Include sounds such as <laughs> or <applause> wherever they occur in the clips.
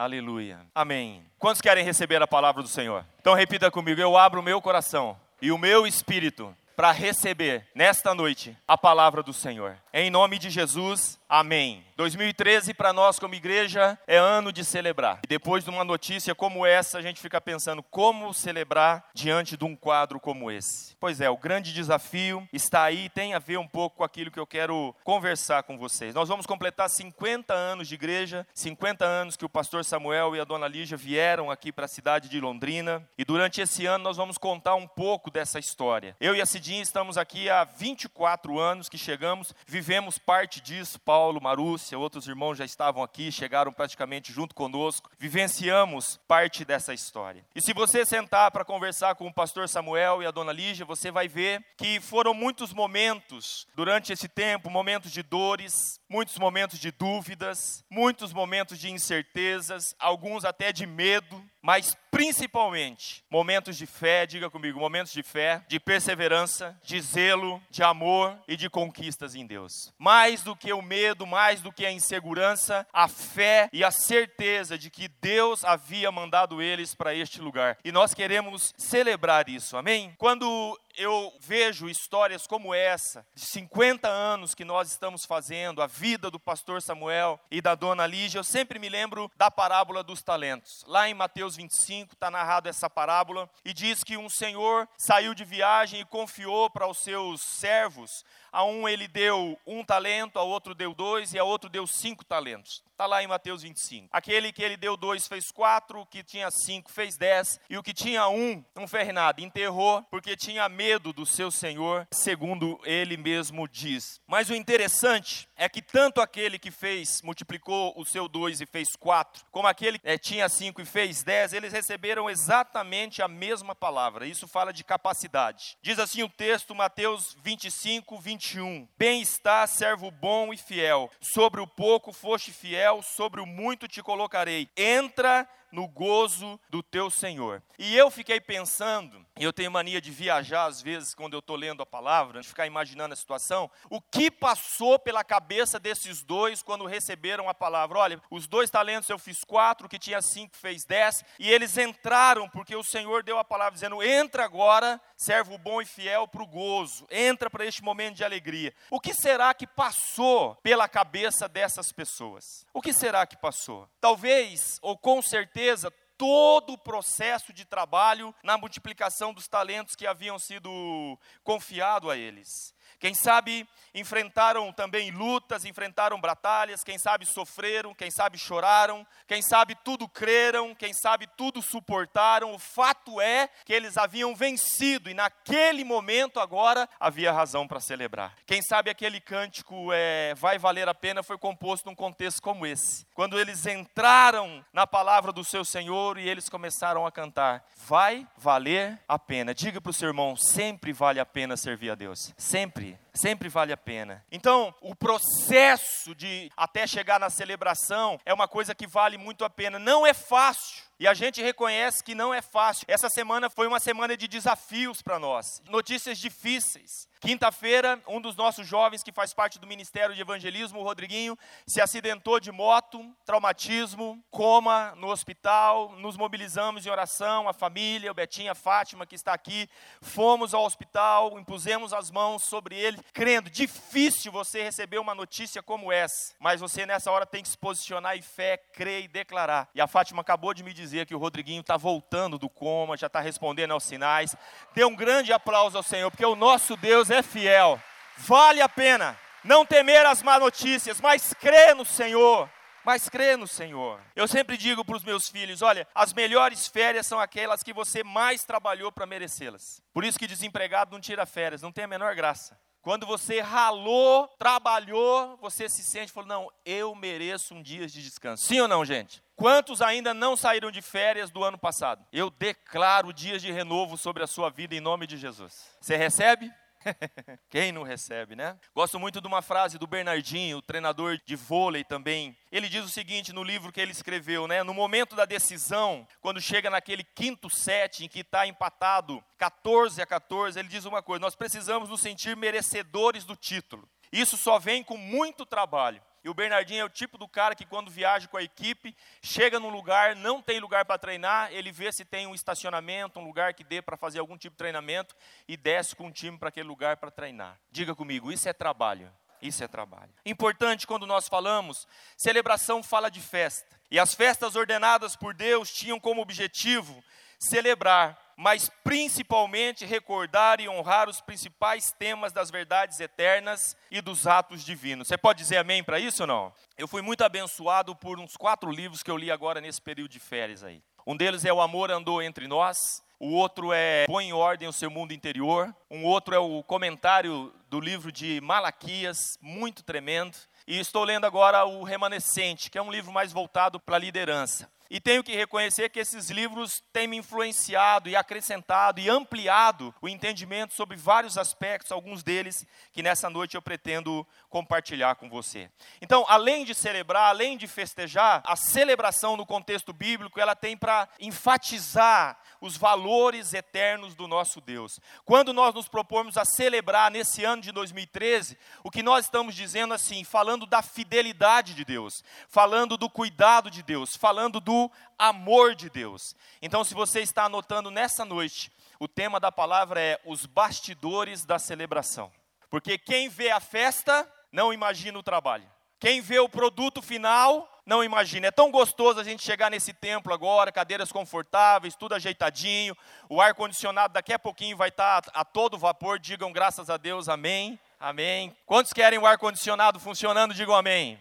Aleluia. Amém. Quantos querem receber a palavra do Senhor? Então repita comigo: eu abro o meu coração e o meu espírito para receber nesta noite a palavra do Senhor. Em nome de Jesus, amém. 2013 para nós como igreja é ano de celebrar. E depois de uma notícia como essa, a gente fica pensando como celebrar diante de um quadro como esse. Pois é, o grande desafio está aí, tem a ver um pouco com aquilo que eu quero conversar com vocês. Nós vamos completar 50 anos de igreja, 50 anos que o pastor Samuel e a dona Lígia vieram aqui para a cidade de Londrina, e durante esse ano nós vamos contar um pouco dessa história. Eu e a Cidinha estamos aqui há 24 anos que chegamos, vivemos parte disso, Paulo, Marúcia, outros irmãos já estavam aqui, chegaram praticamente junto conosco, vivenciamos parte dessa história. E se você sentar para conversar com o pastor Samuel e a dona Lígia, você vai ver que foram muitos momentos durante esse tempo, momentos de dores, muitos momentos de dúvidas, muitos momentos de incertezas, alguns até de medo, mas principalmente momentos de fé, diga comigo, momentos de fé, de perseverança, de zelo, de amor e de conquistas em Deus. Mais do que o medo, mais do que a insegurança, a fé e a certeza de que Deus havia mandado eles para este lugar. E nós queremos celebrar isso. Amém? Quando eu vejo histórias como essa, de 50 anos que nós estamos fazendo, a vida do pastor Samuel e da dona Lígia, eu sempre me lembro da parábola dos talentos. Lá em Mateus 25 está narrado essa parábola e diz que um senhor saiu de viagem e confiou para os seus servos. A um ele deu um talento, a outro deu dois e a outro deu cinco talentos. Está lá em Mateus 25. Aquele que ele deu dois fez quatro, o que tinha cinco fez dez, e o que tinha um não fez nada, enterrou, porque tinha medo do seu senhor, segundo ele mesmo diz. Mas o interessante é que tanto aquele que fez, multiplicou o seu dois e fez quatro, como aquele que é, tinha cinco e fez dez, eles receberam exatamente a mesma palavra. Isso fala de capacidade. Diz assim o texto, Mateus 25, 21. Bem está, servo bom e fiel. Sobre o pouco foste fiel sobre o muito te colocarei. Entra no gozo do teu Senhor. E eu fiquei pensando, e eu tenho mania de viajar às vezes quando eu estou lendo a palavra, de ficar imaginando a situação, o que passou pela cabeça desses dois quando receberam a palavra. Olha, os dois talentos eu fiz quatro, o que tinha cinco fez dez, e eles entraram porque o Senhor deu a palavra dizendo: entra agora, servo bom e fiel, para o gozo, entra para este momento de alegria. O que será que passou pela cabeça dessas pessoas? O que será que passou? Talvez, ou com certeza, todo o processo de trabalho na multiplicação dos talentos que haviam sido confiado a eles. Quem sabe enfrentaram também lutas, enfrentaram batalhas, quem sabe sofreram, quem sabe choraram, quem sabe tudo creram, quem sabe tudo suportaram. O fato é que eles haviam vencido e naquele momento agora havia razão para celebrar. Quem sabe aquele cântico é, vai valer a pena foi composto num contexto como esse. Quando eles entraram na palavra do seu Senhor e eles começaram a cantar, vai valer a pena. Diga para o seu irmão, sempre vale a pena servir a Deus. Sempre eternity. Sempre vale a pena. Então, o processo de até chegar na celebração é uma coisa que vale muito a pena. Não é fácil. E a gente reconhece que não é fácil. Essa semana foi uma semana de desafios para nós, notícias difíceis. Quinta-feira, um dos nossos jovens que faz parte do Ministério de Evangelismo, o Rodriguinho, se acidentou de moto, traumatismo, coma no hospital. Nos mobilizamos em oração, a família, o Betinho, a Fátima que está aqui. Fomos ao hospital, impusemos as mãos sobre ele, crendo. Difícil você receber uma notícia como essa, mas você nessa hora tem que se posicionar em fé, crer e declarar. E a Fátima acabou de me dizer que o Rodriguinho está voltando do coma, já está respondendo aos sinais. Dê um grande aplauso ao Senhor, porque o nosso Deus é fiel. Vale a pena não temer as más notícias, mas crer no Senhor. Mas crê no Senhor. Eu sempre digo para os meus filhos: olha, as melhores férias são aquelas que você mais trabalhou para merecê-las. Por isso que desempregado não tira férias, não tem a menor graça. Quando você ralou, trabalhou, você se sente, falou, não, eu mereço um dia de descanso. Sim ou não, gente? Quantos ainda não saíram de férias do ano passado? Eu declaro dias de renovo sobre a sua vida em nome de Jesus. Você recebe? <laughs> Quem não recebe, né? Gosto muito de uma frase do Bernardinho, treinador de vôlei também. Ele diz o seguinte no livro que ele escreveu, né? No momento da decisão, quando chega naquele quinto set em que está empatado 14 a 14, ele diz uma coisa: nós precisamos nos sentir merecedores do título. Isso só vem com muito trabalho. E o Bernardinho é o tipo do cara que, quando viaja com a equipe, chega num lugar, não tem lugar para treinar, ele vê se tem um estacionamento, um lugar que dê para fazer algum tipo de treinamento e desce com um time para aquele lugar para treinar. Diga comigo, isso é trabalho. Isso é trabalho. Importante quando nós falamos, celebração fala de festa. E as festas ordenadas por Deus tinham como objetivo celebrar, mas principalmente recordar e honrar os principais temas das verdades eternas e dos atos divinos. Você pode dizer amém para isso ou não? Eu fui muito abençoado por uns quatro livros que eu li agora nesse período de férias aí. Um deles é O Amor Andou Entre Nós, o outro é Põe em Ordem o Seu Mundo Interior, um outro é o comentário do livro de Malaquias, muito tremendo, e estou lendo agora o Remanescente, que é um livro mais voltado para a liderança. E tenho que reconhecer que esses livros têm me influenciado e acrescentado e ampliado o entendimento sobre vários aspectos, alguns deles que nessa noite eu pretendo compartilhar com você. Então, além de celebrar, além de festejar, a celebração no contexto bíblico, ela tem para enfatizar os valores eternos do nosso Deus. Quando nós nos propomos a celebrar nesse ano de 2013, o que nós estamos dizendo assim, falando da fidelidade de Deus, falando do cuidado de Deus, falando do amor de Deus. Então, se você está anotando nessa noite, o tema da palavra é os bastidores da celebração. Porque quem vê a festa não imagina o trabalho. Quem vê o produto final não imagina. É tão gostoso a gente chegar nesse templo agora, cadeiras confortáveis, tudo ajeitadinho, o ar condicionado daqui a pouquinho vai estar a, todo vapor. Digam graças a Deus, amém. Amém. Quantos querem o ar condicionado funcionando? Digam amém.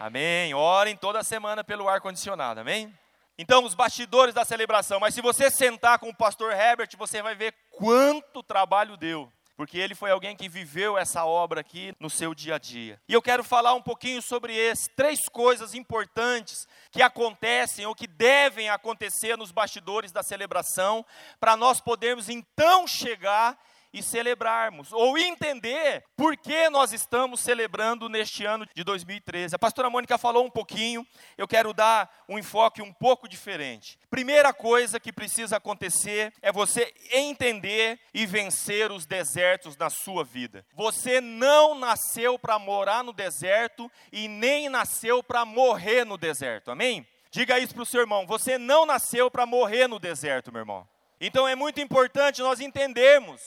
Amém. Orem toda semana pelo ar condicionado. Amém. Então, os bastidores da celebração. Mas se você sentar com o pastor Herbert, você vai ver quanto trabalho deu. Porque ele foi alguém que viveu essa obra aqui no seu dia a dia. E eu quero falar um pouquinho sobre esses três coisas importantes que acontecem ou que devem acontecer nos bastidores da celebração, para nós podermos então chegar e celebrarmos, ou entender por que nós estamos celebrando neste ano de 2013. A pastora Mônica falou um pouquinho, eu quero dar um enfoque um pouco diferente. Primeira coisa que precisa acontecer é você entender e vencer os desertos na sua vida. Você não nasceu para morar no deserto e nem nasceu para morrer no deserto, amém? Diga isso para o seu irmão: você não nasceu para morrer no deserto, meu irmão. Então é muito importante nós entendermos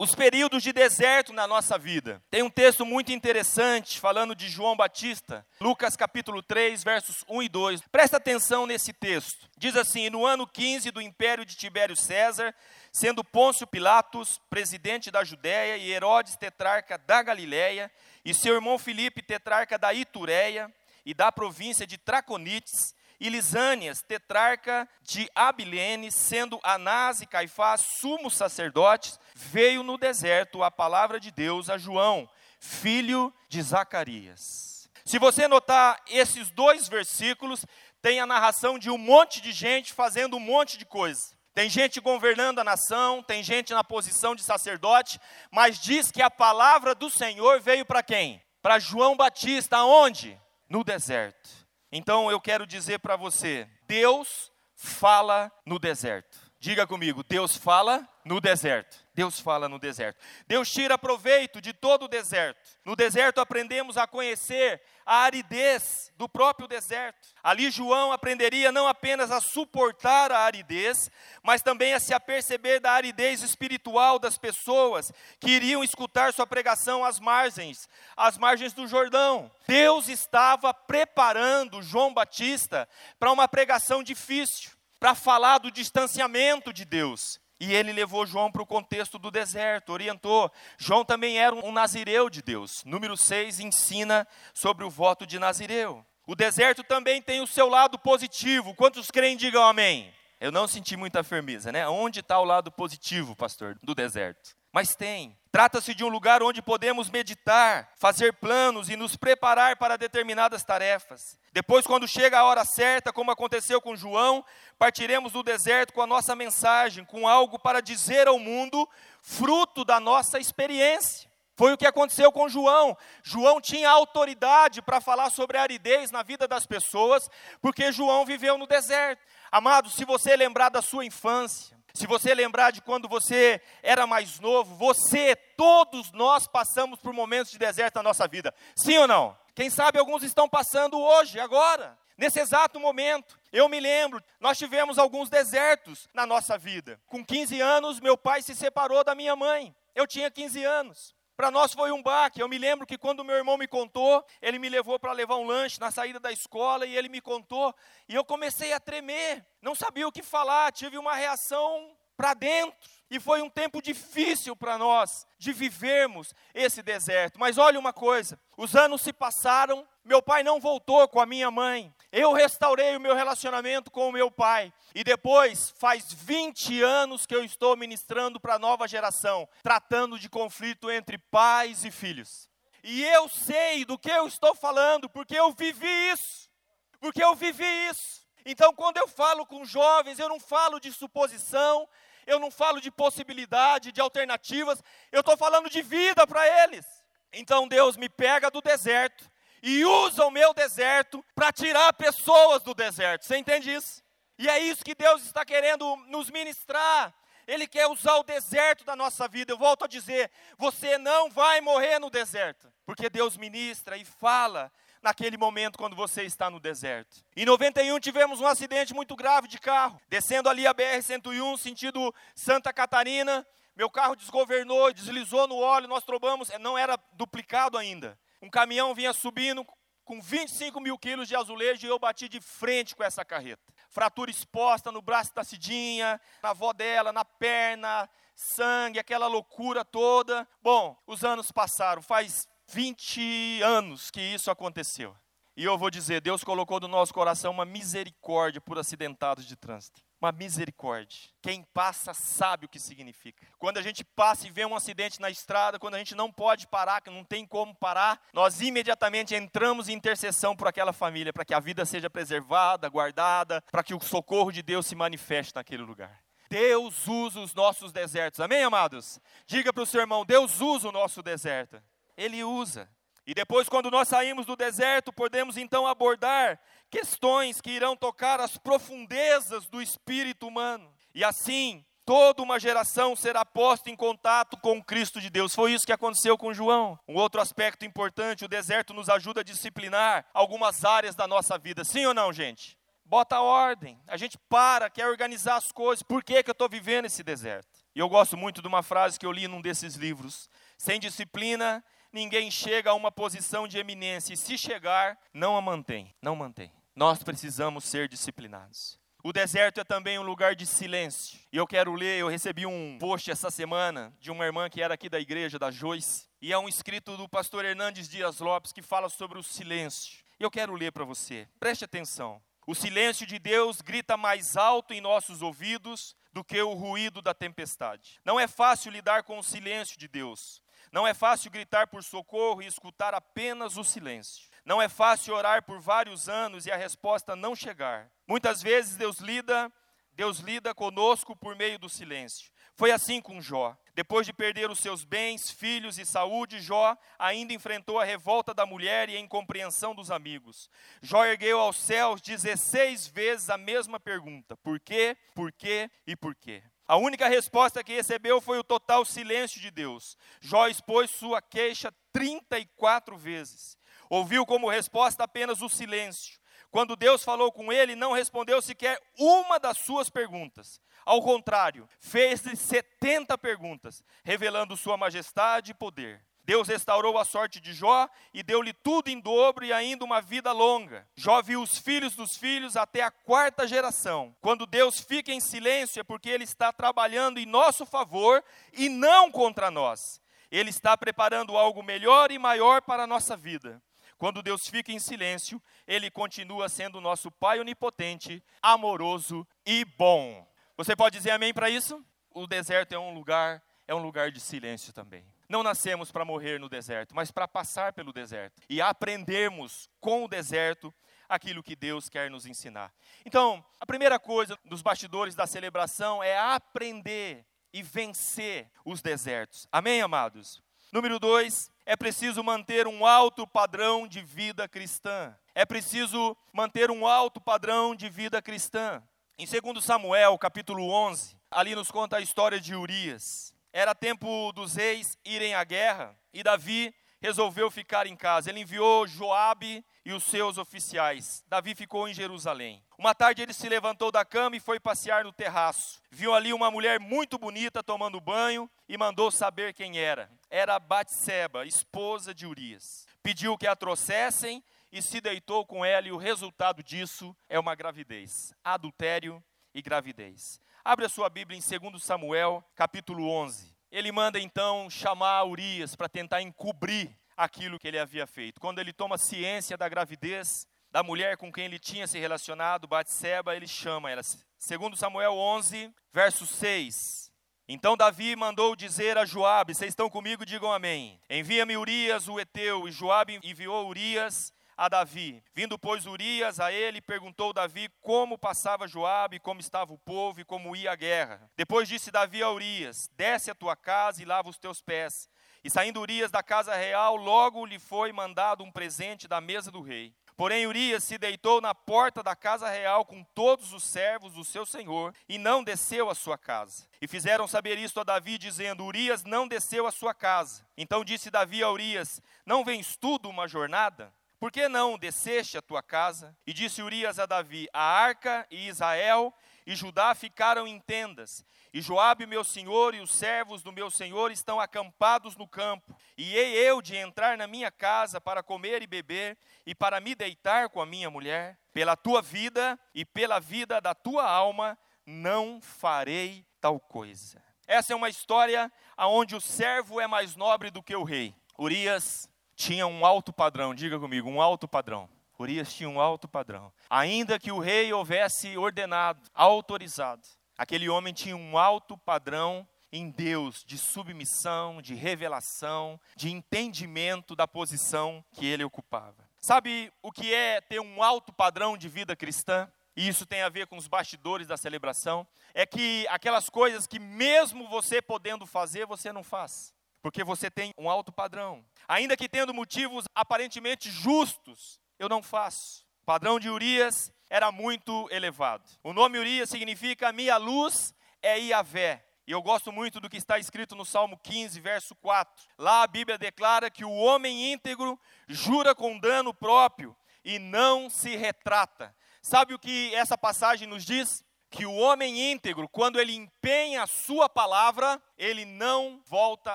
os períodos de deserto na nossa vida. Tem um texto muito interessante falando de João Batista, Lucas capítulo 3, versos 1 e 2. Presta atenção nesse texto. Diz assim: No ano 15 do império de Tibério César, sendo Pôncio Pilatos presidente da Judéia e Herodes tetrarca da Galiléia, e seu irmão Filipe tetrarca da Itureia e da província de Traconites, e Lisânias, tetrarca de Abilene, sendo Anás e Caifás sumos sacerdotes, veio no deserto a palavra de Deus a João, filho de Zacarias. Se você notar esses dois versículos, tem a narração de um monte de gente fazendo um monte de coisa. Tem gente governando a nação, tem gente na posição de sacerdote, mas diz que a palavra do Senhor veio para quem? Para João Batista, aonde? No deserto. Então eu quero dizer para você: Deus fala no deserto. Diga comigo, Deus fala no deserto. Deus fala no deserto. Deus tira proveito de todo o deserto. No deserto aprendemos a conhecer a aridez do próprio deserto. Ali João aprenderia não apenas a suportar a aridez, mas também a se aperceber da aridez espiritual das pessoas que iriam escutar sua pregação às margens, às margens do Jordão. Deus estava preparando João Batista para uma pregação difícil, para falar do distanciamento de Deus. E ele levou João para o contexto do deserto, orientou. João também era um nazireu de Deus. Número 6 ensina sobre o voto de nazireu. O deserto também tem o seu lado positivo. Quantos creem, digam amém. Eu não senti muita firmeza, né? Onde está o lado positivo, pastor, do deserto? Mas tem. Trata-se de um lugar onde podemos meditar, fazer planos e nos preparar para determinadas tarefas. Depois, quando chega a hora certa, como aconteceu com João, partiremos do deserto com a nossa mensagem, com algo para dizer ao mundo, fruto da nossa experiência. Foi o que aconteceu com João. João tinha autoridade para falar sobre a aridez na vida das pessoas, porque João viveu no deserto. Amado, se você lembrar da sua infância, se você lembrar de quando você era mais novo, você, todos nós passamos por momentos de deserto na nossa vida. Sim ou não? Quem sabe alguns estão passando hoje, agora, nesse exato momento. Eu me lembro, nós tivemos alguns desertos na nossa vida. Com 15 anos, meu pai se separou da minha mãe. Eu tinha 15 anos. Para nós foi um baque. Eu me lembro que quando meu irmão me contou, ele me levou para levar um lanche na saída da escola e ele me contou. E eu comecei a tremer, não sabia o que falar, tive uma reação para dentro. E foi um tempo difícil para nós de vivermos esse deserto. Mas olha uma coisa: os anos se passaram, meu pai não voltou com a minha mãe. Eu restaurei o meu relacionamento com o meu pai. E depois, faz 20 anos que eu estou ministrando para a nova geração, tratando de conflito entre pais e filhos. E eu sei do que eu estou falando, porque eu vivi isso. Porque eu vivi isso. Então, quando eu falo com jovens, eu não falo de suposição, eu não falo de possibilidade, de alternativas, eu estou falando de vida para eles. Então Deus me pega do deserto e usa o meu deserto para tirar pessoas do deserto. Você entende isso? E é isso que Deus está querendo nos ministrar. Ele quer usar o deserto da nossa vida. Eu volto a dizer: você não vai morrer no deserto, porque Deus ministra e fala naquele momento quando você está no deserto. Em 91 tivemos um acidente muito grave de carro, descendo ali a BR-101, sentido Santa Catarina. Meu carro desgovernou, deslizou no óleo, nós trombamos, não era duplicado ainda. Um caminhão vinha subindo com 25 mil quilos de azulejo e eu bati de frente com essa carreta. Fratura exposta no braço da Cidinha, na avó dela, na perna, sangue, aquela loucura toda. Bom, os anos passaram, faz 20 anos que isso aconteceu. E eu vou dizer, Deus colocou no nosso coração uma misericórdia por acidentados de trânsito. Uma misericórdia. Quem passa sabe o que significa. Quando a gente passa e vê um acidente na estrada, quando a gente não pode parar, que não tem como parar, nós imediatamente entramos em intercessão por aquela família, para que a vida seja preservada, guardada, para que o socorro de Deus se manifeste naquele lugar. Deus usa os nossos desertos. Amém, amados? Diga para o seu irmão: Deus usa o nosso deserto. Ele usa. E depois, quando nós saímos do deserto, podemos então abordar questões que irão tocar as profundezas do espírito humano. E assim, toda uma geração será posta em contato com o Cristo de Deus. Foi isso que aconteceu com João. Um outro aspecto importante: o deserto nos ajuda a disciplinar algumas áreas da nossa vida. Sim ou não, gente? Bota ordem. A gente para, quer organizar as coisas. Por que, que eu estou vivendo esse deserto? E eu gosto muito de uma frase que eu li num desses livros: sem disciplina ninguém chega a uma posição de eminência, e se chegar, não a mantém, não mantém. Nós precisamos ser disciplinados. O deserto é também um lugar de silêncio. E eu quero ler, eu recebi um post essa semana de uma irmã que era aqui da igreja, da Joyce, e é um escrito do pastor Hernandes Dias Lopes que fala sobre o silêncio. Eu quero ler para você. Preste atenção. O silêncio de Deus grita mais alto em nossos ouvidos do que o ruído da tempestade. Não é fácil lidar com o silêncio de Deus. Não é fácil gritar por socorro e escutar apenas o silêncio. Não é fácil orar por vários anos e a resposta não chegar. Muitas vezes Deus lida, Deus lida conosco por meio do silêncio. Foi assim com Jó. Depois de perder os seus bens, filhos e saúde, Jó ainda enfrentou a revolta da mulher e a incompreensão dos amigos. Jó ergueu aos céus 16 vezes a mesma pergunta: por quê, por quê e por quê? A única resposta que recebeu foi o total silêncio de Deus. Jó expôs sua queixa 34 vezes. Ouviu como resposta apenas o silêncio. Quando Deus falou com ele, não respondeu sequer uma das suas perguntas. Ao contrário, fez-lhe 70 perguntas, revelando sua majestade e poder. Deus restaurou a sorte de Jó e deu-lhe tudo em dobro e ainda uma vida longa. Jó viu os filhos dos filhos até a quarta geração. Quando Deus fica em silêncio é porque Ele está trabalhando em nosso favor e não contra nós. Ele está preparando algo melhor e maior para a nossa vida. Quando Deus fica em silêncio, Ele continua sendo nosso Pai onipotente, amoroso e bom. Você pode dizer amém para isso? O deserto é um lugar, é um lugar de silêncio também. Não nascemos para morrer no deserto, mas para passar pelo deserto e aprendermos com o deserto aquilo que Deus quer nos ensinar. Então, a primeira coisa dos bastidores da celebração é aprender e vencer os desertos. Amém, amados? Número dois, é preciso manter um alto padrão de vida cristã. É preciso manter um alto padrão de vida cristã. Em 2 Samuel, capítulo 11, ali nos conta a história de Urias. Era tempo dos reis irem à guerra e Davi resolveu ficar em casa. Ele enviou Joabe e os seus oficiais. Davi ficou em Jerusalém. Uma tarde ele se levantou da cama e foi passear no terraço. Viu ali uma mulher muito bonita tomando banho e mandou saber quem era. Era Batseba, esposa de Urias. Pediu que a trouxessem e se deitou com ela e o resultado disso é uma gravidez. Adultério e gravidez. Abre a sua Bíblia em 2 Samuel, capítulo 11. Ele manda então chamar Urias para tentar encobrir aquilo que ele havia feito. Quando ele toma ciência da gravidez, da mulher com quem ele tinha se relacionado, Batseba, ele chama ela. Segundo Samuel 11, verso 6. Então Davi mandou dizer a Joabe, vocês estão comigo, digam amém. Envia-me Urias, o Eteu, e Joabe enviou Urias a Davi. Vindo, pois, Urias a ele, perguntou Davi como passava Joabe, como estava o povo e como ia a guerra. Depois disse Davi a Urias, desce a tua casa e lava os teus pés. E saindo Urias da casa real, logo lhe foi mandado um presente da mesa do rei. Porém, Urias se deitou na porta da casa real com todos os servos do seu senhor e não desceu à sua casa. E fizeram saber isto a Davi, dizendo: Urias não desceu à sua casa. Então disse Davi a Urias: Não vens tu de uma jornada? Por que não desceste à tua casa? E disse Urias a Davi: A arca e Israel e Judá ficaram em tendas, e Joabe, meu senhor, e os servos do meu senhor estão acampados no campo. E hei eu de entrar na minha casa para comer e beber, e para me deitar com a minha mulher? Pela tua vida e pela vida da tua alma, não farei tal coisa. Essa é uma história onde o servo é mais nobre do que o rei. Urias tinha um alto padrão, diga comigo, um alto padrão. Urias tinha um alto padrão. Ainda que o rei houvesse ordenado, autorizado, aquele homem tinha um alto padrão em Deus de submissão, de revelação, de entendimento da posição que ele ocupava. Sabe o que é ter um alto padrão de vida cristã? E isso tem a ver com os bastidores da celebração. É que aquelas coisas que, mesmo você podendo fazer, você não faz. Porque você tem um alto padrão. Ainda que tendo motivos aparentemente justos, eu não faço. O padrão de Urias era muito elevado. O nome Urias significa minha luz é Iavé. E eu gosto muito do que está escrito no Salmo 15, verso 4. Lá a Bíblia declara que o homem íntegro jura com dano próprio e não se retrata. Sabe o que essa passagem nos diz? Que o homem íntegro, quando ele empenha a sua palavra, ele não volta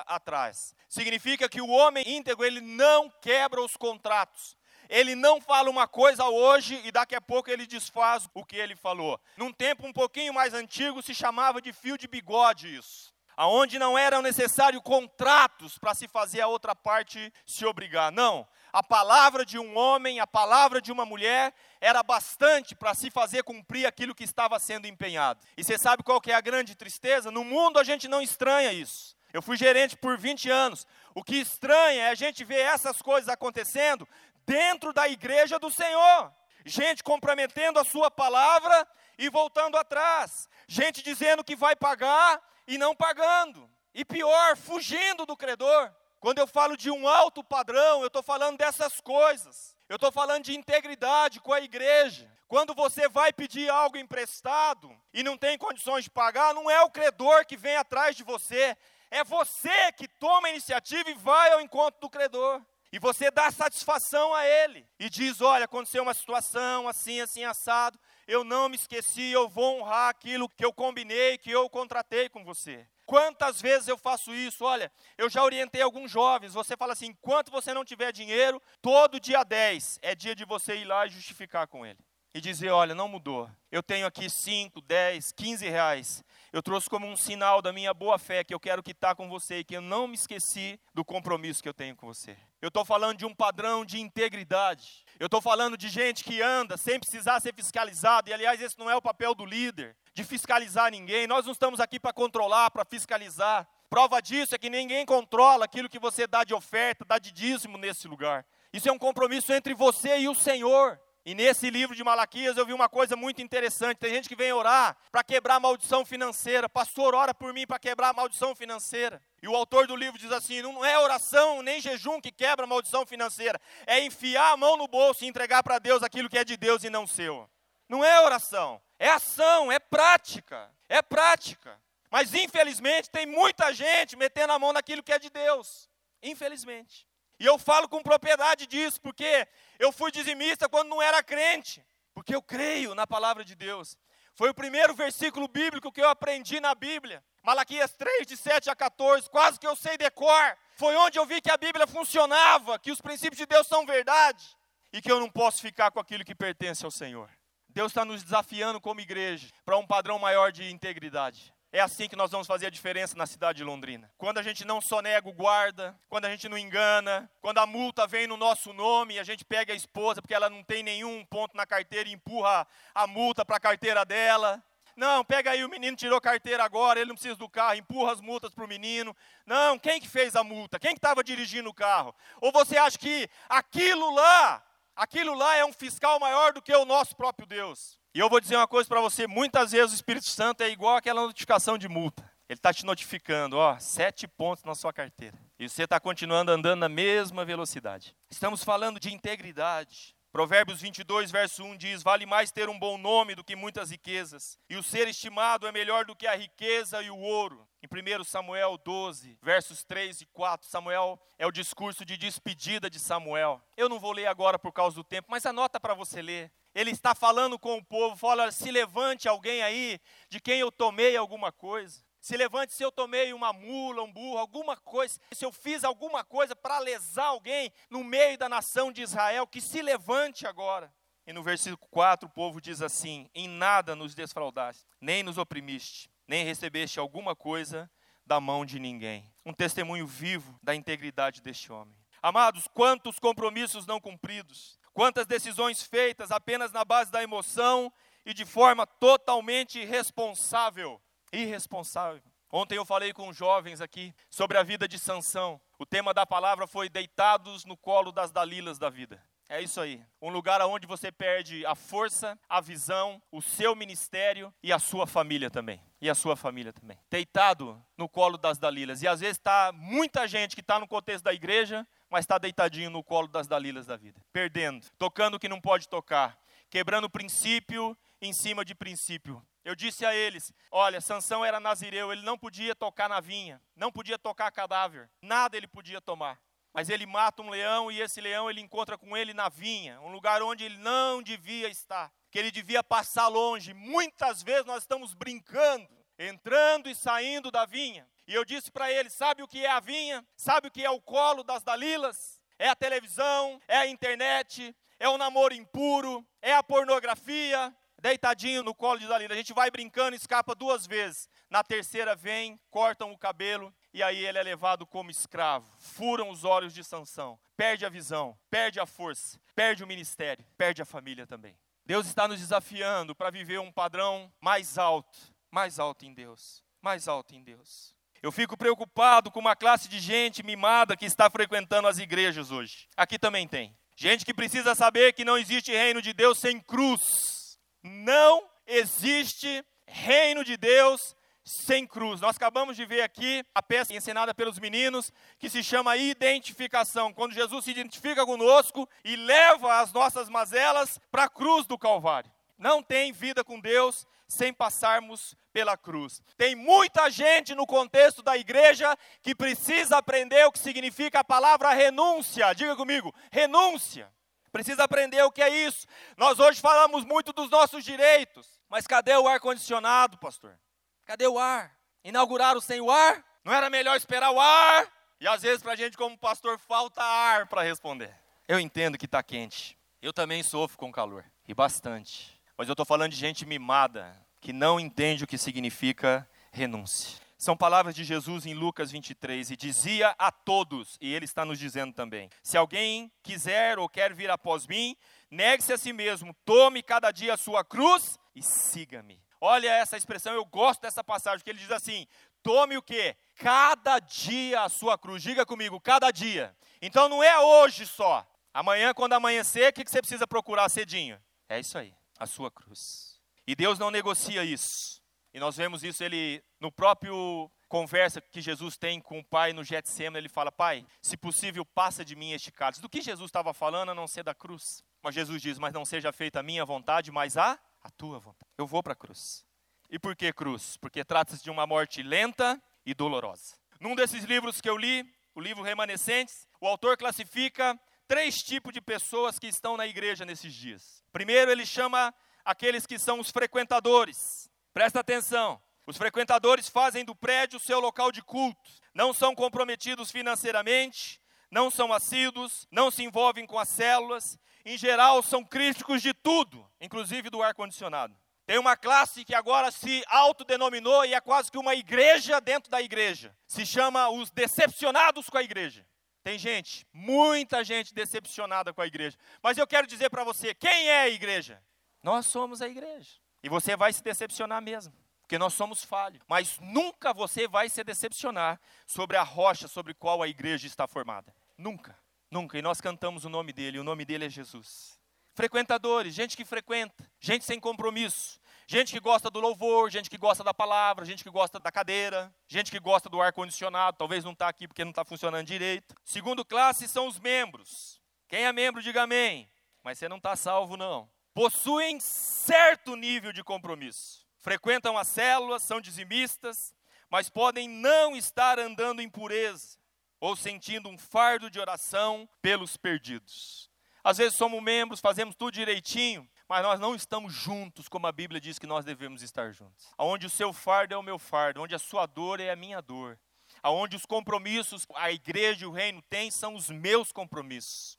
atrás. Significa que o homem íntegro, ele não quebra os contratos. Ele não fala uma coisa hoje e daqui a pouco ele desfaz o que ele falou. Num tempo um pouquinho mais antigo se chamava de fio de bigode isso. Aonde não eram necessários contratos para se fazer a outra parte se obrigar. Não, a palavra de um homem, a palavra de uma mulher era bastante para se fazer cumprir aquilo que estava sendo empenhado. E você sabe qual que é a grande tristeza? No mundo a gente não estranha isso. Eu fui gerente por 20 anos. O que estranha é a gente ver essas coisas acontecendo dentro da igreja do Senhor. Gente comprometendo a sua palavra e voltando atrás. Gente dizendo que vai pagar e não pagando. E pior, fugindo do credor. Quando eu falo de um alto padrão, eu estou falando dessas coisas. Eu estou falando de integridade com a igreja. Quando você vai pedir algo emprestado e não tem condições de pagar, não é o credor que vem atrás de você, é você que toma a iniciativa e vai ao encontro do credor. E você dá satisfação a ele. E diz: olha, aconteceu uma situação assim, assim, assado. Eu não me esqueci, eu vou honrar aquilo que eu combinei, que eu contratei com você. Quantas vezes eu faço isso? Olha, eu já orientei alguns jovens. Você fala assim: enquanto você não tiver dinheiro, todo dia 10 é dia de você ir lá e justificar com ele. E dizer: olha, não mudou. Eu tenho aqui 5, 10, 15 reais eu trouxe como um sinal da minha boa fé que eu quero quitar com você e que eu não me esqueci do compromisso que eu tenho com você. Eu estou falando de um padrão de integridade. Eu estou falando de gente que anda sem precisar ser fiscalizado. E aliás, esse não é o papel do líder, de fiscalizar ninguém. Nós não estamos aqui para controlar, para fiscalizar. Prova disso é que ninguém controla aquilo que você dá de oferta, dá de dízimo nesse lugar. Isso é um compromisso entre você e o Senhor. E nesse livro de Malaquias eu vi uma coisa muito interessante. Tem gente que vem orar para quebrar a maldição financeira. Pastor, ora por mim para quebrar a maldição financeira. E o autor do livro diz assim: não é oração nem jejum que quebra a maldição financeira. É enfiar a mão no bolso e entregar para Deus aquilo que é de Deus e não seu. Não é oração, é ação, é prática. É prática. Mas infelizmente tem muita gente metendo a mão naquilo que é de Deus. Infelizmente. E eu falo com propriedade disso, porque eu fui dizimista quando não era crente, porque eu creio na palavra de Deus. Foi o primeiro versículo bíblico que eu aprendi na Bíblia. Malaquias 3, de 7 a 14, quase que eu sei decor. Foi onde eu vi que a Bíblia funcionava, que os princípios de Deus são verdade e que eu não posso ficar com aquilo que pertence ao Senhor. Deus está nos desafiando como igreja para um padrão maior de integridade. É assim que nós vamos fazer a diferença na cidade de Londrina. Quando a gente não só nega o guarda, quando a gente não engana, quando a multa vem no nosso nome e a gente pega a esposa porque ela não tem nenhum ponto na carteira e empurra a multa para a carteira dela. Não, pega aí, o menino tirou carteira agora, ele não precisa do carro, empurra as multas para o menino. Não, quem que fez a multa? Quem que estava dirigindo o carro? Ou você acha que aquilo lá, aquilo lá é um fiscal maior do que o nosso próprio Deus? E eu vou dizer uma coisa para você: muitas vezes o Espírito Santo é igual aquela notificação de multa. Ele está te notificando, ó, sete pontos na sua carteira. E você está continuando andando na mesma velocidade. Estamos falando de integridade. Provérbios 22, verso 1 diz: Vale mais ter um bom nome do que muitas riquezas, e o ser estimado é melhor do que a riqueza e o ouro. Em 1 Samuel 12, versos 3 e 4, Samuel é o discurso de despedida de Samuel. Eu não vou ler agora por causa do tempo, mas anota para você ler ele está falando com o povo, fala: se levante alguém aí de quem eu tomei alguma coisa. Se levante se eu tomei uma mula, um burro, alguma coisa, se eu fiz alguma coisa para lesar alguém no meio da nação de Israel, que se levante agora. E no versículo 4 o povo diz assim: Em nada nos desfraudaste, nem nos oprimiste, nem recebeste alguma coisa da mão de ninguém. Um testemunho vivo da integridade deste homem. Amados, quantos compromissos não cumpridos, Quantas decisões feitas apenas na base da emoção e de forma totalmente irresponsável. Irresponsável. Ontem eu falei com jovens aqui sobre a vida de Sansão. O tema da palavra foi deitados no colo das dalilas da vida. É isso aí. Um lugar onde você perde a força, a visão, o seu ministério e a sua família também. E a sua família também. Deitado no colo das Dalilas. E às vezes está muita gente que está no contexto da igreja, mas está deitadinho no colo das Dalilas da vida, perdendo, tocando o que não pode tocar, quebrando princípio em cima de princípio. Eu disse a eles: olha, Sansão era nazireu, ele não podia tocar na vinha, não podia tocar cadáver, nada ele podia tomar. Mas ele mata um leão e esse leão ele encontra com ele na vinha, um lugar onde ele não devia estar, que ele devia passar longe. Muitas vezes nós estamos brincando, entrando e saindo da vinha, e eu disse para ele: sabe o que é a vinha? Sabe o que é o colo das Dalilas? É a televisão, é a internet, é o namoro impuro, é a pornografia. Deitadinho no colo de Dalila. A gente vai brincando escapa duas vezes. Na terceira vem, cortam o cabelo e aí ele é levado como escravo. Furam os olhos de Sansão. Perde a visão, perde a força, perde o ministério, perde a família também. Deus está nos desafiando para viver um padrão mais alto, mais alto em Deus, mais alto em Deus. Eu fico preocupado com uma classe de gente mimada que está frequentando as igrejas hoje. Aqui também tem. Gente que precisa saber que não existe reino de Deus sem cruz. Não existe reino de Deus sem cruz. Nós acabamos de ver aqui a peça ensinada pelos meninos, que se chama identificação. Quando Jesus se identifica conosco e leva as nossas mazelas para a cruz do Calvário. Não tem vida com Deus sem passarmos pela cruz. Tem muita gente no contexto da igreja que precisa aprender o que significa a palavra renúncia. Diga comigo, renúncia. Precisa aprender o que é isso. Nós hoje falamos muito dos nossos direitos, mas cadê o ar condicionado, pastor? Cadê o ar? Inauguraram sem o ar? Não era melhor esperar o ar? E às vezes para a gente como pastor falta ar para responder. Eu entendo que está quente. Eu também sofro com calor e bastante. Mas eu estou falando de gente mimada, que não entende o que significa renúncia. São palavras de Jesus em Lucas 23, e dizia a todos, e ele está nos dizendo também: se alguém quiser ou quer vir após mim, negue-se a si mesmo, tome cada dia a sua cruz e siga-me. Olha essa expressão, eu gosto dessa passagem, que ele diz assim: tome o que? Cada dia a sua cruz. Diga comigo, cada dia. Então não é hoje só. Amanhã, quando amanhecer, o que você precisa procurar cedinho? É isso aí a sua cruz. E Deus não negocia isso. E nós vemos isso ele no próprio conversa que Jesus tem com o Pai no Getsemane, ele fala: "Pai, se possível, passa de mim este cálice". Do que Jesus estava falando a não ser da cruz? Mas Jesus diz: "Mas não seja feita a minha vontade, mas a a tua vontade". Eu vou para a cruz. E por que cruz? Porque trata-se de uma morte lenta e dolorosa. Num desses livros que eu li, o livro Remanescentes, o autor classifica três tipos de pessoas que estão na igreja nesses dias. Primeiro, ele chama aqueles que são os frequentadores. Presta atenção. Os frequentadores fazem do prédio seu local de culto, não são comprometidos financeiramente, não são assíduos, não se envolvem com as células, em geral são críticos de tudo, inclusive do ar-condicionado. Tem uma classe que agora se autodenominou e é quase que uma igreja dentro da igreja. Se chama os decepcionados com a igreja. Tem gente, muita gente decepcionada com a igreja. Mas eu quero dizer para você, quem é a igreja? Nós somos a igreja. E você vai se decepcionar mesmo, porque nós somos falhos. Mas nunca você vai se decepcionar sobre a rocha sobre qual a igreja está formada. Nunca, nunca. E nós cantamos o nome dele, e o nome dele é Jesus. Frequentadores, gente que frequenta, gente sem compromisso, gente que gosta do louvor, gente que gosta da palavra, gente que gosta da cadeira, gente que gosta do ar-condicionado, talvez não está aqui porque não está funcionando direito. Segundo classe são os membros. Quem é membro, diga amém. Mas você não está salvo, não. Possuem certo nível de compromisso. Frequentam as células, são dizimistas, mas podem não estar andando em pureza ou sentindo um fardo de oração pelos perdidos. Às vezes somos membros, fazemos tudo direitinho, mas nós não estamos juntos como a Bíblia diz que nós devemos estar juntos. Aonde o seu fardo é o meu fardo, onde a sua dor é a minha dor. Aonde os compromissos a igreja e o reino têm são os meus compromissos.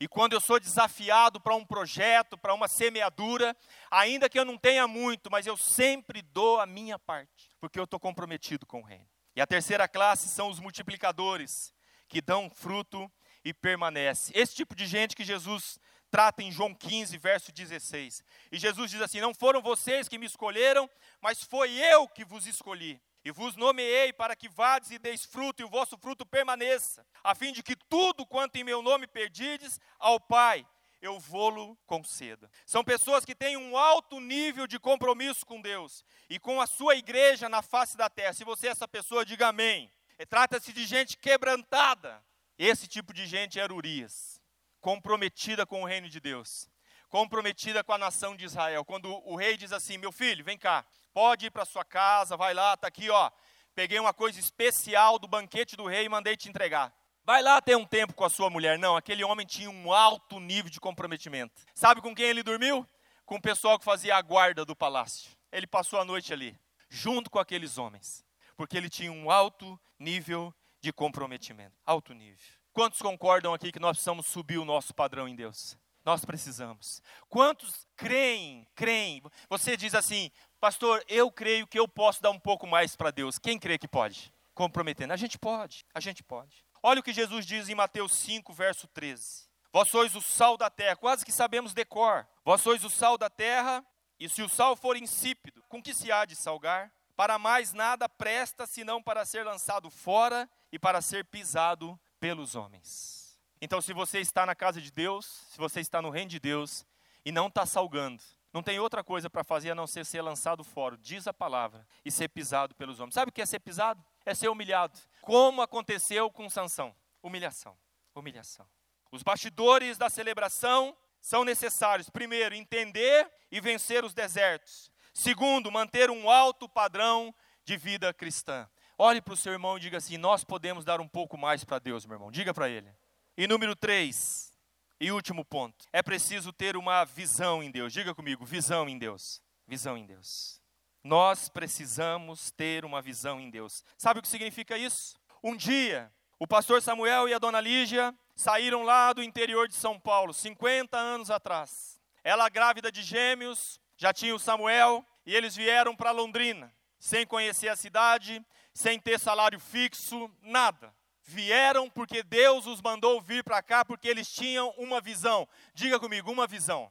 E quando eu sou desafiado para um projeto, para uma semeadura, ainda que eu não tenha muito, mas eu sempre dou a minha parte, porque eu estou comprometido com o reino. E a terceira classe são os multiplicadores, que dão fruto e permanece. Esse tipo de gente que Jesus trata em João 15, verso 16. E Jesus diz assim: Não foram vocês que me escolheram, mas foi eu que vos escolhi. E vos nomeei para que vades e deis fruto, e o vosso fruto permaneça, a fim de que tudo quanto em meu nome perdides ao Pai, eu vou-lo conceda. São pessoas que têm um alto nível de compromisso com Deus e com a sua igreja na face da terra. Se você é essa pessoa, diga amém. Trata-se de gente quebrantada, esse tipo de gente era Urias, comprometida com o reino de Deus, comprometida com a nação de Israel. Quando o rei diz assim: Meu filho, vem cá, pode ir para sua casa, vai lá, está aqui, ó. Peguei uma coisa especial do banquete do rei e mandei te entregar. Vai lá ter um tempo com a sua mulher. Não, aquele homem tinha um alto nível de comprometimento. Sabe com quem ele dormiu? Com o pessoal que fazia a guarda do palácio. Ele passou a noite ali, junto com aqueles homens, porque ele tinha um alto nível de comprometimento, alto nível. Quantos concordam aqui que nós precisamos subir o nosso padrão em Deus? Nós precisamos. Quantos creem, creem? Você diz assim, pastor, eu creio que eu posso dar um pouco mais para Deus. Quem crê que pode? Comprometendo. A gente pode, a gente pode. Olha o que Jesus diz em Mateus 5, verso 13. Vós sois o sal da terra, quase que sabemos decor. Vós sois o sal da terra, e se o sal for insípido, com que se há de salgar? Para mais nada presta senão para ser lançado fora e para ser pisado pelos homens. Então, se você está na casa de Deus, se você está no reino de Deus e não está salgando, não tem outra coisa para fazer a não ser ser lançado fora, diz a palavra, e ser pisado pelos homens. Sabe o que é ser pisado? É ser humilhado. Como aconteceu com Sansão? Humilhação. Humilhação. Os bastidores da celebração são necessários. Primeiro, entender e vencer os desertos. Segundo, manter um alto padrão de vida cristã. Olhe para o seu irmão e diga assim: Nós podemos dar um pouco mais para Deus, meu irmão. Diga para ele. E número três, e último ponto: é preciso ter uma visão em Deus. Diga comigo: visão em Deus. Visão em Deus. Nós precisamos ter uma visão em Deus. Sabe o que significa isso? Um dia, o pastor Samuel e a dona Lígia saíram lá do interior de São Paulo, 50 anos atrás. Ela grávida de gêmeos, já tinha o Samuel, e eles vieram para Londrina, sem conhecer a cidade, sem ter salário fixo, nada. Vieram porque Deus os mandou vir para cá, porque eles tinham uma visão. Diga comigo, uma visão.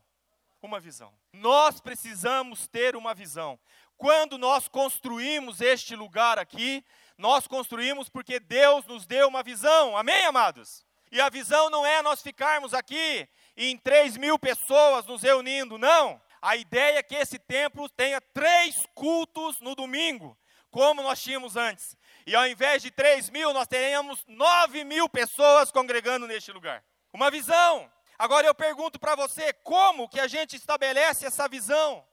Uma visão. Nós precisamos ter uma visão. Quando nós construímos este lugar aqui, nós construímos porque Deus nos deu uma visão. Amém, amados? E a visão não é nós ficarmos aqui em 3 mil pessoas nos reunindo, não. A ideia é que esse templo tenha três cultos no domingo como nós tínhamos antes. E ao invés de 3 mil, nós teremos 9 mil pessoas congregando neste lugar. Uma visão. Agora eu pergunto para você, como que a gente estabelece essa visão?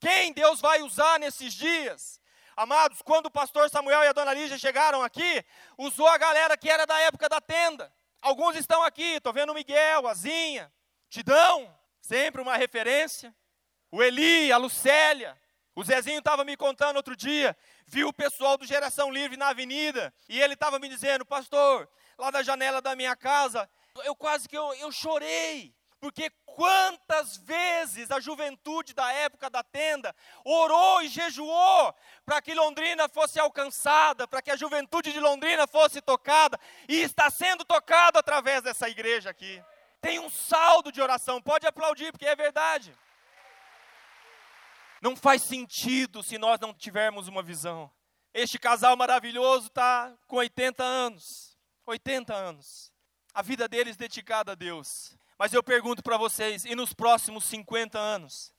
Quem Deus vai usar nesses dias? Amados, quando o pastor Samuel e a dona Lígia chegaram aqui, usou a galera que era da época da tenda. Alguns estão aqui, estou vendo o Miguel, a Zinha, Tidão, sempre uma referência. O Eli, a Lucélia. O Zezinho estava me contando outro dia, viu o pessoal do Geração Livre na avenida, e ele estava me dizendo, pastor, lá da janela da minha casa, eu quase que eu, eu chorei. Porque quantas vezes a juventude da época da tenda orou e jejuou para que Londrina fosse alcançada, para que a juventude de Londrina fosse tocada, e está sendo tocado através dessa igreja aqui. Tem um saldo de oração, pode aplaudir, porque é verdade. Não faz sentido se nós não tivermos uma visão. Este casal maravilhoso está com 80 anos. 80 anos. A vida deles dedicada a Deus. Mas eu pergunto para vocês, e nos próximos 50 anos?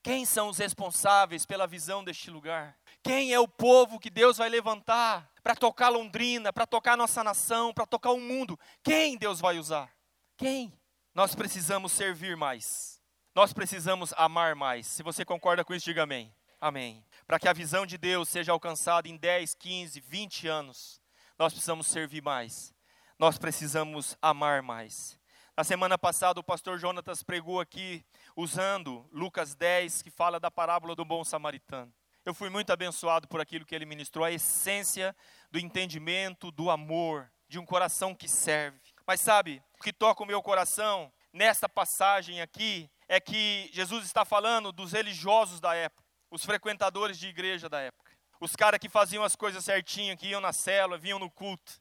Quem são os responsáveis pela visão deste lugar? Quem é o povo que Deus vai levantar para tocar Londrina, para tocar nossa nação, para tocar o mundo? Quem Deus vai usar? Quem? Nós precisamos servir mais. Nós precisamos amar mais. Se você concorda com isso, diga amém. Amém. Para que a visão de Deus seja alcançada em 10, 15, 20 anos, nós precisamos servir mais. Nós precisamos amar mais. Na semana passada, o pastor Jonatas pregou aqui, usando Lucas 10, que fala da parábola do bom samaritano. Eu fui muito abençoado por aquilo que ele ministrou, a essência do entendimento, do amor, de um coração que serve. Mas sabe, o que toca o meu coração nesta passagem aqui é que Jesus está falando dos religiosos da época, os frequentadores de igreja da época, os caras que faziam as coisas certinho, que iam na célula, vinham no culto,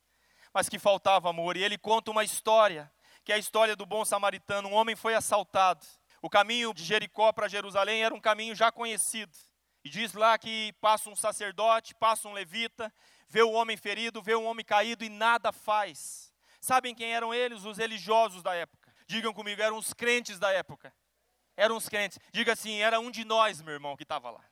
mas que faltava amor. E ele conta uma história que é a história do bom samaritano. Um homem foi assaltado. O caminho de Jericó para Jerusalém era um caminho já conhecido. E diz lá que passa um sacerdote, passa um levita, vê o homem ferido, vê um homem caído e nada faz. Sabem quem eram eles? Os religiosos da época. Digam comigo, eram os crentes da época. Eram os crentes. Diga assim, era um de nós, meu irmão, que estava lá.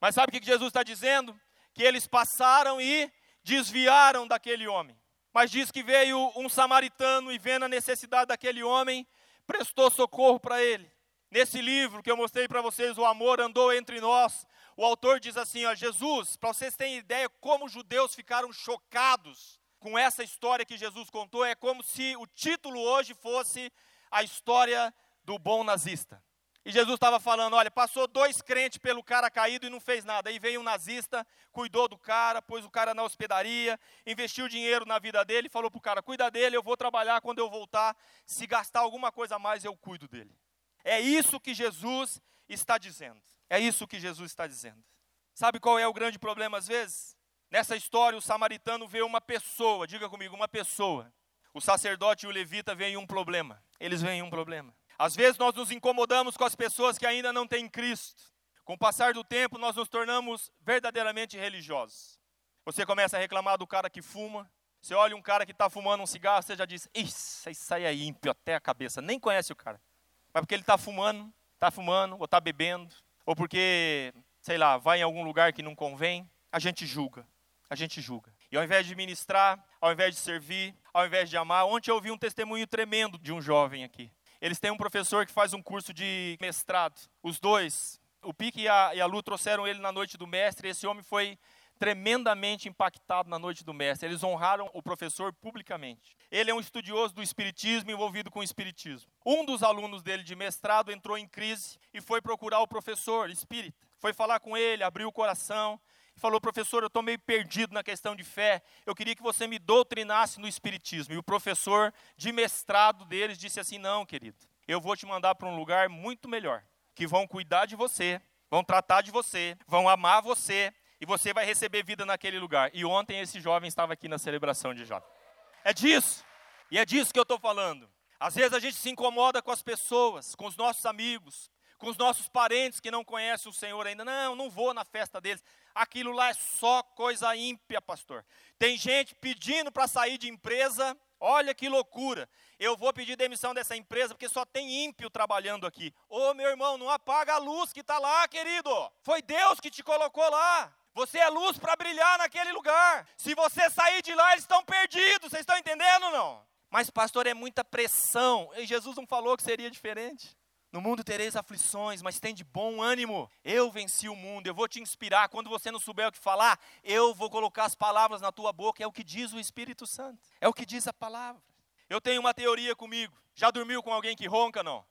Mas sabe o que Jesus está dizendo? Que eles passaram e desviaram daquele homem. Mas diz que veio um samaritano e vendo a necessidade daquele homem, prestou socorro para ele. Nesse livro que eu mostrei para vocês, O Amor Andou Entre Nós, o autor diz assim: ó, Jesus, para vocês terem ideia como os judeus ficaram chocados com essa história que Jesus contou, é como se o título hoje fosse a história do bom nazista. E Jesus estava falando: olha, passou dois crentes pelo cara caído e não fez nada. Aí veio um nazista, cuidou do cara, pôs o cara na hospedaria, investiu dinheiro na vida dele falou para o cara: cuida dele, eu vou trabalhar quando eu voltar. Se gastar alguma coisa a mais, eu cuido dele. É isso que Jesus está dizendo. É isso que Jesus está dizendo. Sabe qual é o grande problema às vezes? Nessa história, o samaritano vê uma pessoa, diga comigo, uma pessoa. O sacerdote e o levita veem um problema. Eles veem um problema. Às vezes nós nos incomodamos com as pessoas que ainda não têm Cristo. Com o passar do tempo, nós nos tornamos verdadeiramente religiosos. Você começa a reclamar do cara que fuma. Você olha um cara que está fumando um cigarro, você já diz: Isso, isso aí é ímpio até a cabeça. Nem conhece o cara. Mas porque ele está fumando, está fumando, ou está bebendo, ou porque, sei lá, vai em algum lugar que não convém, a gente julga. A gente julga. E ao invés de ministrar, ao invés de servir, ao invés de amar, ontem eu ouvi um testemunho tremendo de um jovem aqui. Eles têm um professor que faz um curso de mestrado. Os dois, o Pique e a, e a Lu, trouxeram ele na noite do mestre. Esse homem foi tremendamente impactado na noite do mestre. Eles honraram o professor publicamente. Ele é um estudioso do espiritismo envolvido com o espiritismo. Um dos alunos dele de mestrado entrou em crise e foi procurar o professor espírita. Foi falar com ele, abriu o coração, falou, professor, eu estou meio perdido na questão de fé, eu queria que você me doutrinasse no Espiritismo. E o professor de mestrado deles disse assim: não, querido, eu vou te mandar para um lugar muito melhor, que vão cuidar de você, vão tratar de você, vão amar você, e você vai receber vida naquele lugar. E ontem esse jovem estava aqui na celebração de Jó. É disso, e é disso que eu estou falando. Às vezes a gente se incomoda com as pessoas, com os nossos amigos, com os nossos parentes que não conhecem o Senhor ainda. Não, não vou na festa deles. Aquilo lá é só coisa ímpia, pastor. Tem gente pedindo para sair de empresa. Olha que loucura. Eu vou pedir demissão dessa empresa porque só tem ímpio trabalhando aqui. Ô meu irmão, não apaga a luz que está lá, querido. Foi Deus que te colocou lá. Você é luz para brilhar naquele lugar. Se você sair de lá, eles estão perdidos. Vocês estão entendendo ou não? Mas, pastor, é muita pressão. E Jesus não falou que seria diferente. No mundo tereis aflições, mas tem de bom ânimo. Eu venci o mundo, eu vou te inspirar. Quando você não souber o que falar, eu vou colocar as palavras na tua boca. É o que diz o Espírito Santo. É o que diz a palavra. Eu tenho uma teoria comigo. Já dormiu com alguém que ronca, não?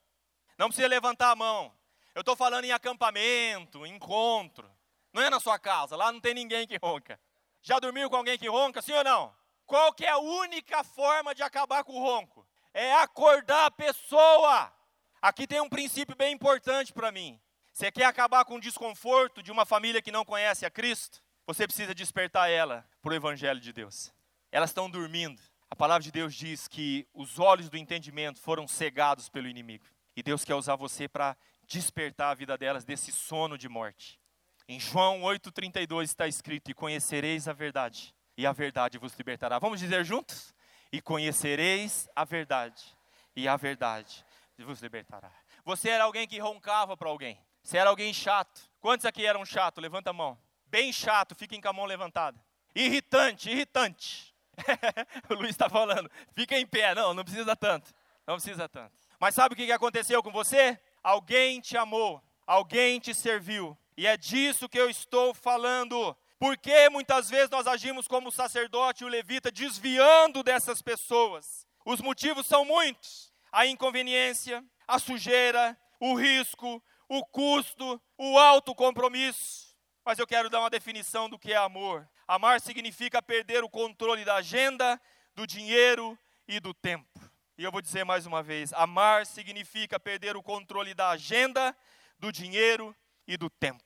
Não precisa levantar a mão. Eu estou falando em acampamento, encontro. Não é na sua casa, lá não tem ninguém que ronca. Já dormiu com alguém que ronca, sim ou não? Qual que é a única forma de acabar com o ronco? É acordar a pessoa. Aqui tem um princípio bem importante para mim. Você quer acabar com o desconforto de uma família que não conhece a Cristo? Você precisa despertar ela para o Evangelho de Deus. Elas estão dormindo. A palavra de Deus diz que os olhos do entendimento foram cegados pelo inimigo. E Deus quer usar você para despertar a vida delas desse sono de morte. Em João 8,32 está escrito: E conhecereis a verdade, e a verdade vos libertará. Vamos dizer juntos? E conhecereis a verdade, e a verdade vos libertará. Você era alguém que roncava para alguém. Você era alguém chato. Quantos aqui eram chato? Levanta a mão. Bem chato, fiquem com a mão levantada. Irritante, irritante. <laughs> o Luiz está falando, fica em pé. Não, não precisa tanto. Não precisa tanto. Mas sabe o que aconteceu com você? Alguém te amou, alguém te serviu. E é disso que eu estou falando. Porque muitas vezes nós agimos como o sacerdote e o levita, desviando dessas pessoas. Os motivos são muitos a inconveniência, a sujeira, o risco, o custo, o alto compromisso. Mas eu quero dar uma definição do que é amor. Amar significa perder o controle da agenda, do dinheiro e do tempo. E eu vou dizer mais uma vez: amar significa perder o controle da agenda, do dinheiro e do tempo.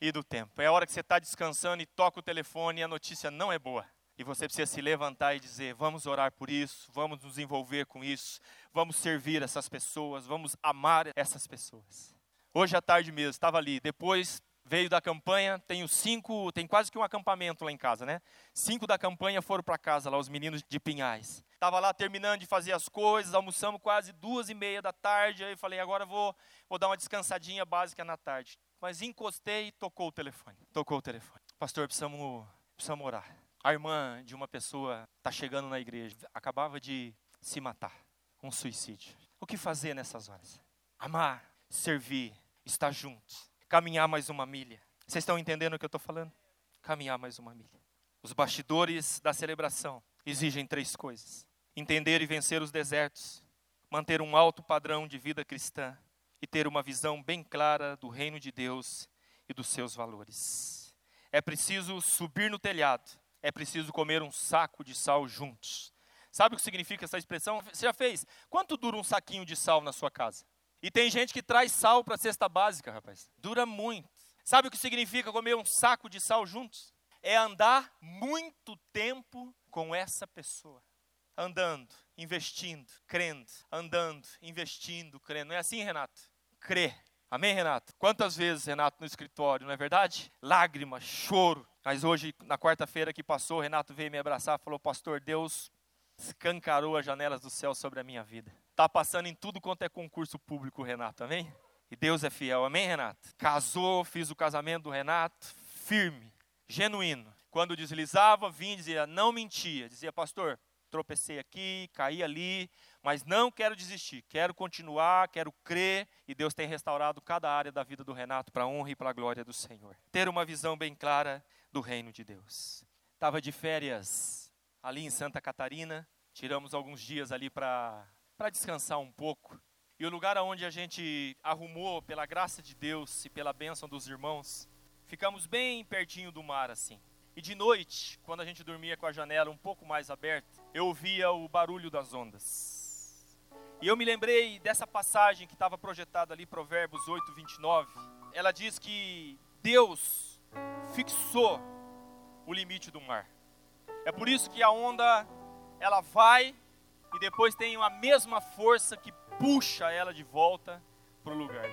E do tempo. É a hora que você está descansando e toca o telefone e a notícia não é boa. E você precisa se levantar e dizer: vamos orar por isso, vamos nos envolver com isso, vamos servir essas pessoas, vamos amar essas pessoas. Hoje à tarde mesmo, estava ali, depois veio da campanha, tenho cinco, tem quase que um acampamento lá em casa, né? Cinco da campanha foram para casa lá, os meninos de Pinhais. Estava lá terminando de fazer as coisas, almoçamos quase duas e meia da tarde, aí falei, agora vou, vou dar uma descansadinha básica na tarde. Mas encostei e tocou o telefone. Tocou o telefone. Pastor, precisamos, precisamos orar a irmã de uma pessoa está chegando na igreja, acabava de se matar, um suicídio. O que fazer nessas horas? Amar, servir, estar juntos, caminhar mais uma milha. Vocês estão entendendo o que eu estou falando? Caminhar mais uma milha. Os bastidores da celebração exigem três coisas: entender e vencer os desertos, manter um alto padrão de vida cristã e ter uma visão bem clara do reino de Deus e dos seus valores. É preciso subir no telhado é preciso comer um saco de sal juntos. Sabe o que significa essa expressão? Você já fez? Quanto dura um saquinho de sal na sua casa? E tem gente que traz sal para a cesta básica, rapaz. Dura muito. Sabe o que significa comer um saco de sal juntos? É andar muito tempo com essa pessoa. Andando, investindo, crendo, andando, investindo, crendo. Não é assim, Renato? Crê. Amém, Renato? Quantas vezes, Renato, no escritório, não é verdade? Lágrima, choro, mas hoje, na quarta-feira que passou, Renato veio me abraçar e falou: Pastor, Deus escancarou as janelas do céu sobre a minha vida. Está passando em tudo quanto é concurso público, Renato, amém? E Deus é fiel, amém, Renato? Casou, fiz o casamento do Renato, firme, genuíno. Quando deslizava, vinha e dizia, não mentia. Dizia, pastor, tropecei aqui, caí ali, mas não quero desistir, quero continuar, quero crer, e Deus tem restaurado cada área da vida do Renato para a honra e para a glória do Senhor. Ter uma visão bem clara do reino de Deus. Estava de férias ali em Santa Catarina, tiramos alguns dias ali para descansar um pouco. E o lugar onde a gente arrumou, pela graça de Deus e pela bênção dos irmãos, ficamos bem pertinho do mar assim. E de noite, quando a gente dormia com a janela um pouco mais aberta, eu ouvia o barulho das ondas. E eu me lembrei dessa passagem que estava projetada ali, Provérbios 8, 29. Ela diz que Deus fixou o limite do mar. É por isso que a onda ela vai e depois tem a mesma força que puxa ela de volta para o lugar.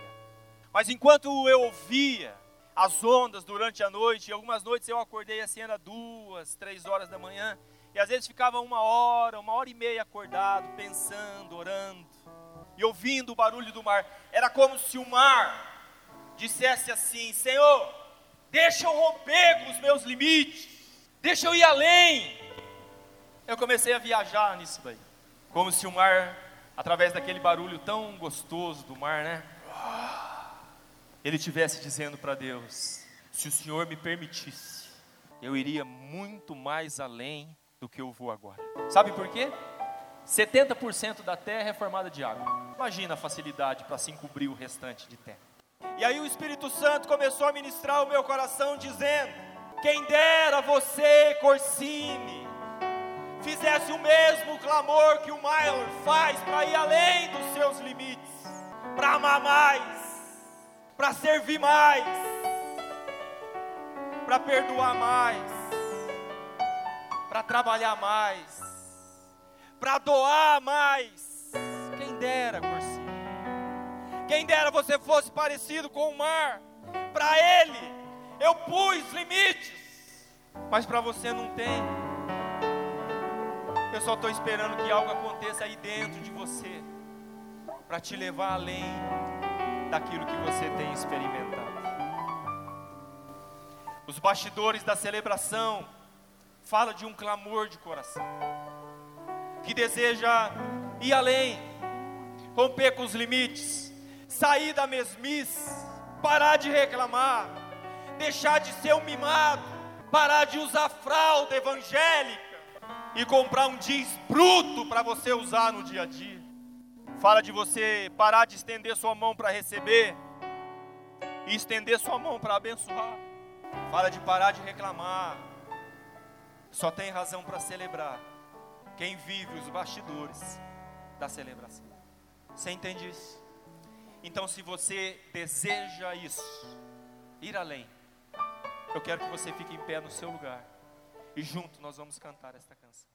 Mas enquanto eu ouvia as ondas durante a noite, e algumas noites eu acordei assim, era duas, três horas da manhã, e às vezes ficava uma hora, uma hora e meia acordado, pensando, orando, e ouvindo o barulho do mar. Era como se o mar dissesse assim: Senhor, Deixa eu romper com os meus limites. Deixa eu ir além. Eu comecei a viajar nisso daí. Como se o mar através daquele barulho tão gostoso do mar, né? Ele tivesse dizendo para Deus: se o Senhor me permitisse, eu iria muito mais além do que eu vou agora. Sabe por quê? 70% da terra é formada de água. Imagina a facilidade para se encobrir o restante de terra. E aí o Espírito Santo começou a ministrar o meu coração dizendo: Quem dera você, Corsine, fizesse o mesmo clamor que o Maior faz para ir além dos seus limites, para amar mais, para servir mais, para perdoar mais, trabalhar mais, para doar mais. Quem dera, Corsine. Quem dera você fosse parecido com o mar. Para ele, eu pus limites, mas para você não tem. Eu só estou esperando que algo aconteça aí dentro de você, para te levar além daquilo que você tem experimentado. Os bastidores da celebração fala de um clamor de coração que deseja ir além, romper com os limites, sair da mesmice, parar de reclamar, deixar de ser um mimado, parar de usar fralda evangélica e comprar um jeans bruto para você usar no dia a dia. Fala de você parar de estender sua mão para receber e estender sua mão para abençoar. Fala de parar de reclamar. Só tem razão para celebrar quem vive os bastidores da celebração. Você entende isso? Então, se você deseja isso, ir além, eu quero que você fique em pé no seu lugar e junto nós vamos cantar esta canção.